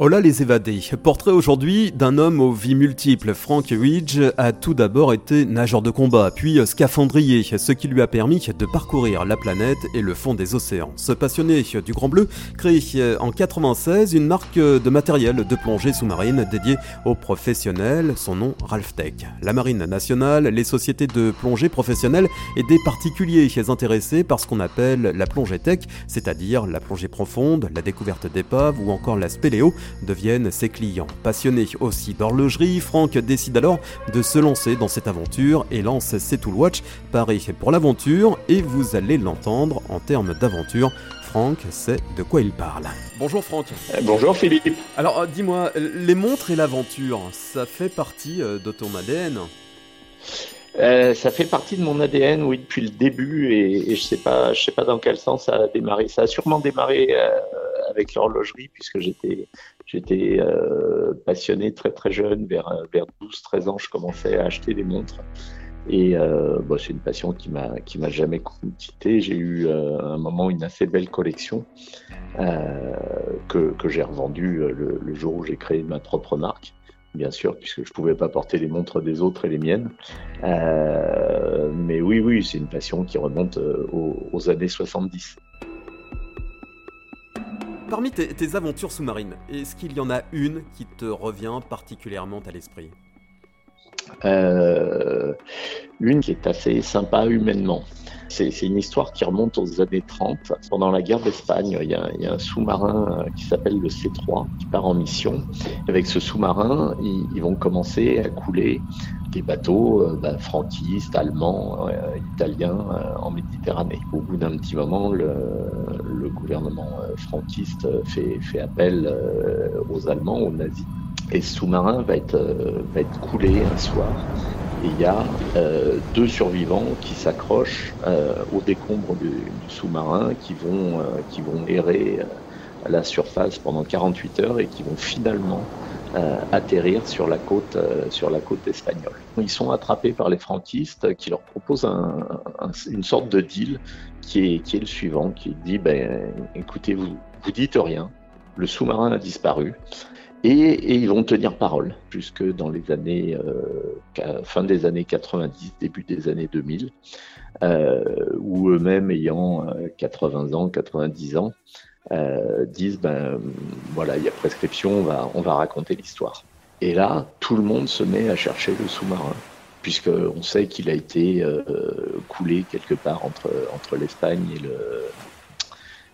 Hola les évadés. Portrait aujourd'hui d'un homme aux vies multiples. Frank Ridge a tout d'abord été nageur de combat, puis scaphandrier, ce qui lui a permis de parcourir la planète et le fond des océans. Ce passionné du Grand Bleu crée en 96 une marque de matériel de plongée sous-marine dédiée aux professionnels, son nom Ralph Tech. La Marine nationale, les sociétés de plongée professionnelles et des particuliers intéressés par ce qu'on appelle la plongée tech, c'est-à-dire la plongée profonde, la découverte d'épaves ou encore la spéléo deviennent ses clients. Passionné aussi d'horlogerie, Franck décide alors de se lancer dans cette aventure et lance ses Tool Watch, pareil pour l'aventure, et vous allez l'entendre en termes d'aventure. Franck sait de quoi il parle. Bonjour Franck. Eh, bonjour Philippe. Alors euh, dis-moi, les montres et l'aventure, ça fait partie euh, de ton ADN euh, ça fait partie de mon ADN, oui, depuis le début, et, je sais pas, je sais pas dans quel sens ça a démarré. Ça a sûrement démarré avec l'horlogerie, puisque j'étais J'étais euh, passionné très très jeune, vers, vers 12-13 ans, je commençais à acheter des montres. Et euh, bah, c'est une passion qui m'a qui m'a jamais quitté. J'ai eu euh, un moment une assez belle collection euh, que, que j'ai revendue euh, le, le, jour où j'ai créé ma propre marque, bien sûr, puisque je pouvais pas porter les montres des autres et les miennes. Euh, mais oui, oui, c'est une passion qui remonte aux, aux années 70. Parmi tes, aventures sous-marines, est-ce qu'il y en a une qui te revient particulièrement à l'esprit? Euh, Une qui est assez sympa humainement. C'est une histoire qui remonte aux années 30. Pendant la guerre d'Espagne, il, y a un sous-marin qui s'appelle le C3 qui part en mission. Avec ce sous-marin, ils, vont commencer à couler des bateaux euh, bah, franquistes, allemands, euh, italiens euh, en Méditerranée. Au bout d'un petit moment, le, gouvernement franquiste fait appel aux Allemands, aux nazis. Et ce sous-marin va être, va être coulé un soir. Et il y a euh, deux survivants qui s'accrochent euh, au décombre du, du sous-marin, qui vont, euh, qui vont errer à la surface pendant 48 heures et qui vont finalement euh, atterrir sur la côte euh, sur la côte espagnole. Ils sont attrapés par les franquistes qui leur proposent un, une sorte de deal qui est, qui est le suivant, qui dit ben écoutez vous vous dites rien, le sous-marin a disparu. Et, ils vont tenir parole jusque dans les années euh, fin des années 90, début des années 2000, euh, où eux-mêmes ayant 80 ans, 90 ans, euh, disent ben voilà, il y a prescription, on va, on va raconter l'histoire. Et là, tout le monde se met à chercher le sous-marin, puisqu'on sait qu'il a été euh, coulé quelque part entre, entre l'Espagne et le,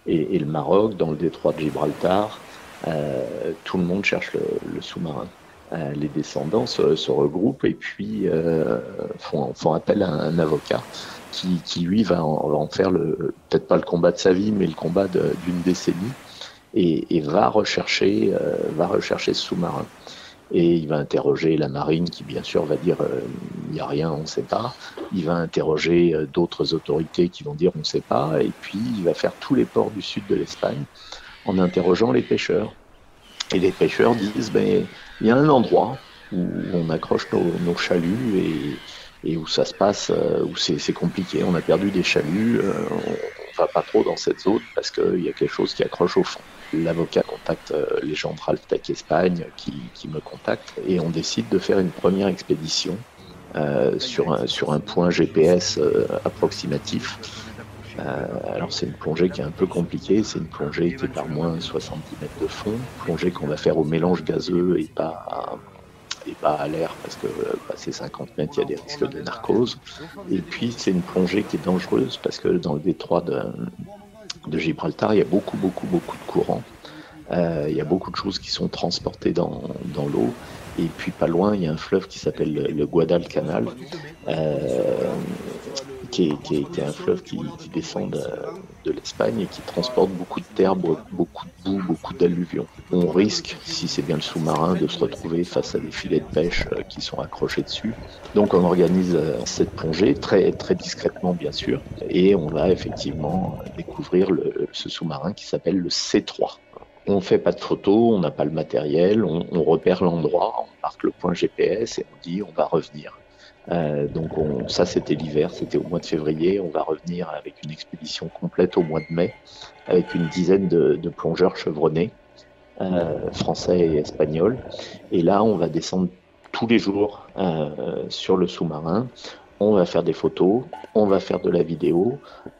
et, le Maroc, dans le détroit de Gibraltar. Euh, tout le monde cherche le, le sous-marin. Euh, les descendants se, se, regroupent et puis euh, font, font appel à un avocat qui, qui lui va en, en faire le peut-être pas le combat de sa vie, mais le combat d'une décennie, et, et, va rechercher euh, va rechercher ce sous-marin. Et il va interroger la marine qui bien sûr va dire euh, il n'y a rien, on ne sait pas. Il va interroger euh, d'autres autorités qui vont dire on ne sait pas. Et puis il va faire tous les ports du sud de l'Espagne en interrogeant les pêcheurs. Et les pêcheurs disent ben il y a un endroit où on accroche nos, chaluts et où ça se passe, euh, où c'est compliqué. On a perdu des chaluts, euh, on va pas trop dans cette zone parce qu'il y a quelque chose qui accroche au fond. L'avocat contacte euh, les gens de Raltec Espagne qui, me contactent et on décide de faire une première expédition sur, un, point GPS approximatif. Euh, alors c'est une plongée qui est un peu compliquée, c'est une plongée qui est par moins 70 mètres de fond, plongée qu'on va faire au mélange gazeux et pas à, et pas à l'air parce que passer 50 mètres, il y a des risques de narcose. Et puis, c'est une plongée qui est dangereuse parce que dans le détroit de, de Gibraltar, il y a beaucoup, beaucoup, beaucoup de courants. Euh, il y a beaucoup de choses qui sont transportées dans, dans l'eau. Et puis pas loin, il y a un fleuve qui s'appelle le, le Guadalcanal, euh, qui, est, qui, un fleuve qui, descend de, l'Espagne et qui transporte beaucoup de terre, beaucoup de boue, beaucoup d'alluvions. On risque, si c'est bien le sous-marin, de se retrouver face à des filets de pêche euh, qui sont accrochés dessus. Donc on organise euh, cette plongée très très discrètement bien sûr, et on va effectivement découvrir le, ce sous-marin qui s'appelle le C3. On fait pas de photos, on n'a pas le matériel, on repère l'endroit, on marque le point GPS et on dit on va revenir. Euh, donc on, ça c'était l'hiver, c'était au mois de février. On va revenir avec une expédition complète au mois de mai, avec une dizaine de, plongeurs chevronnés, euh, français et espagnols. Et là on va descendre tous les jours euh, sur le sous-marin on va faire des photos, on va faire de la vidéo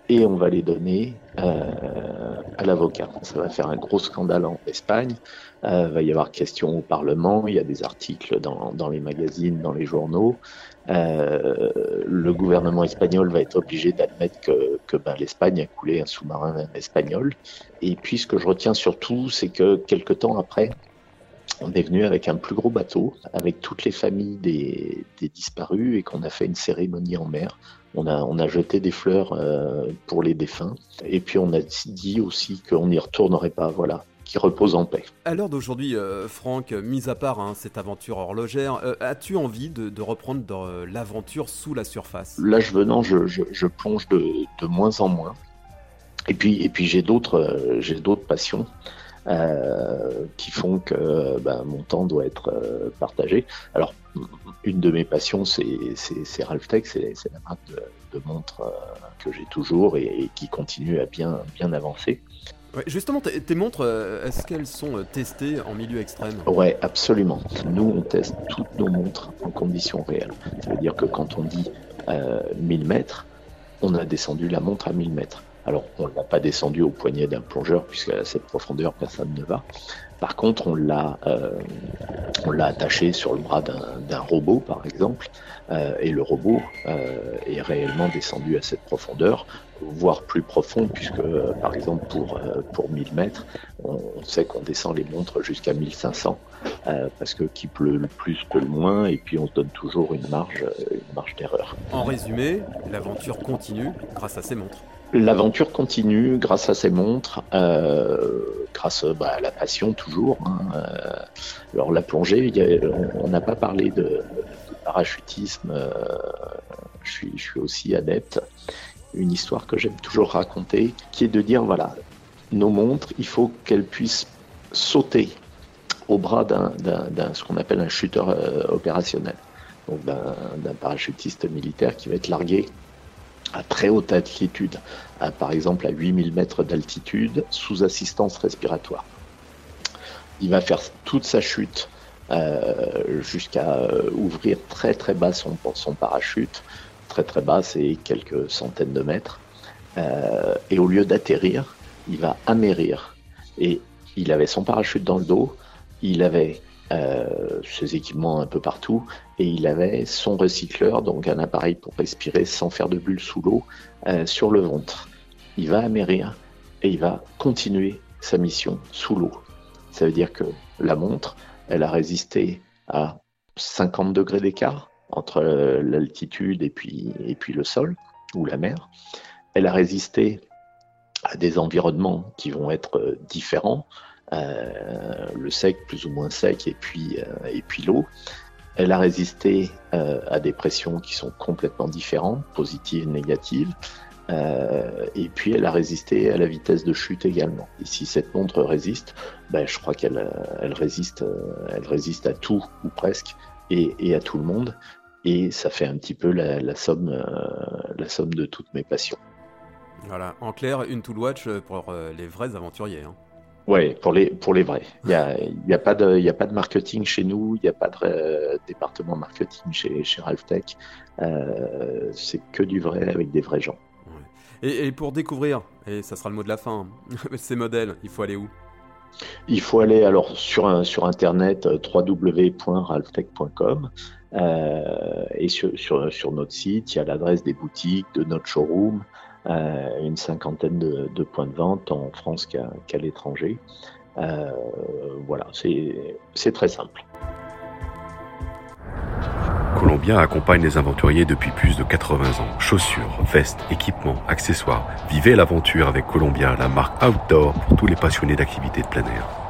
et on va les donner euh, à l'avocat. Ça va faire un gros scandale en Espagne. Euh, va y avoir question au Parlement. Il y a des articles dans, les magazines, dans les journaux. Euh, le gouvernement espagnol va être obligé d'admettre que, que ben, l'Espagne a coulé un sous-marin espagnol. Et puis ce que je retiens surtout, c'est que quelques temps après, on est venu avec un plus gros bateau, avec toutes les familles des, disparus et qu'on a fait une cérémonie en mer. On a, on a jeté des fleurs euh, pour les défunts et puis on a dit aussi qu'on n'y retournerait pas, voilà, qui repose en paix. À l'heure d'aujourd'hui, euh, Franck, mis à part hein, cette aventure horlogère, euh, as-tu envie de, reprendre l'aventure sous la surface? L'âge venant, je, je, plonge de, de, moins en moins. Et puis, et puis j'ai d'autres, j'ai d'autres passions. Euh, qui font que ben, mon temps doit être euh, partagé. Alors, une de mes passions, c'est Ralph Tech, c'est la marque de, montres euh, que j'ai toujours et, qui continue à bien, bien avancer. justement, tes, montres, est-ce qu'elles sont testées en milieu extrême? Ouais, absolument. Nous, on teste toutes nos montres en conditions réelles. Ça veut dire que quand on dit 1000 mètres, on a descendu la montre à 1000 mètres. Alors, on ne l'a pas descendu au poignet d'un plongeur, puisqu'à cette profondeur, personne ne va. Par contre, on l'a, euh, attaché sur le bras d'un robot, par exemple, euh, et le robot euh, est réellement descendu à cette profondeur, voire plus profond, puisque, par exemple, pour, pour 1000 mètres, on, sait qu'on descend les montres jusqu'à 1500, parce que qui pleut le plus peut le moins, et puis on se donne toujours une marge, une marge d'erreur. En résumé, l'aventure continue grâce à ces montres. L'aventure continue grâce à ces montres, euh, grâce bah, à la passion toujours. Hein. Euh, alors la plongée, on n'a pas parlé de, parachutisme, euh, je, suis, aussi adepte. Une histoire que j'aime toujours raconter, qui est de dire, voilà, nos montres, il faut qu'elles puissent sauter au bras d'un, ce qu'on appelle un shooter opérationnel, donc d'un parachutiste militaire qui va être largué à très haute altitude, par exemple à 8000 mètres d'altitude, sous assistance respiratoire. Il va faire toute sa chute euh, jusqu'à euh, ouvrir très très bas son, son parachute, très très bas, c'est quelques centaines de mètres, euh, et au lieu d'atterrir, il va amérir. Et il avait son parachute dans le dos, il avait euh, ses équipements un peu partout, et il avait son recycleur, donc un appareil pour respirer sans faire de bulles sous l'eau, euh, sur le ventre. Il va amérir et il va continuer sa mission sous l'eau. Ça veut dire que la montre, elle a résisté à 50 degrés d'écart entre l'altitude et puis, et puis le sol ou la mer. Elle a résisté à des environnements qui vont être différents, le sec plus ou moins sec et puis, euh, et puis l'eau. Elle a résisté euh, à des pressions qui sont complètement différentes, positives, négatives. Euh, et puis elle a résisté à la vitesse de chute également. Et si cette montre résiste, ben, je crois qu'elle elle résiste, elle résiste à tout ou presque et, à tout le monde. Et ça fait un petit peu la, la somme, la somme de toutes mes passions. Voilà, en clair, une Tool Watch pour les vrais aventuriers. Hein. Oui, pour les, pour les vrais. Il n'y a, y a, pas de, y a pas de marketing chez nous, il n'y a pas de euh, département marketing chez, chez Ralphtech. Euh, c'est que du vrai avec des vrais gens. Et, et, pour découvrir, et ça sera le mot de la fin, ces modèles, il faut aller où? Il faut aller alors sur, un, sur internet euh, www.ralphtech.com euh, et sur, sur, sur, notre site, il y a l'adresse des boutiques, de notre showroom. Euh, une cinquantaine de, points de vente en France qu'à l'étranger. Euh, voilà, c'est très simple. Columbia accompagne les aventuriers depuis plus de 80 ans. Chaussures, vestes, équipements, accessoires. Vivez l'aventure avec Columbia, la marque outdoor pour tous les passionnés d'activités de plein air.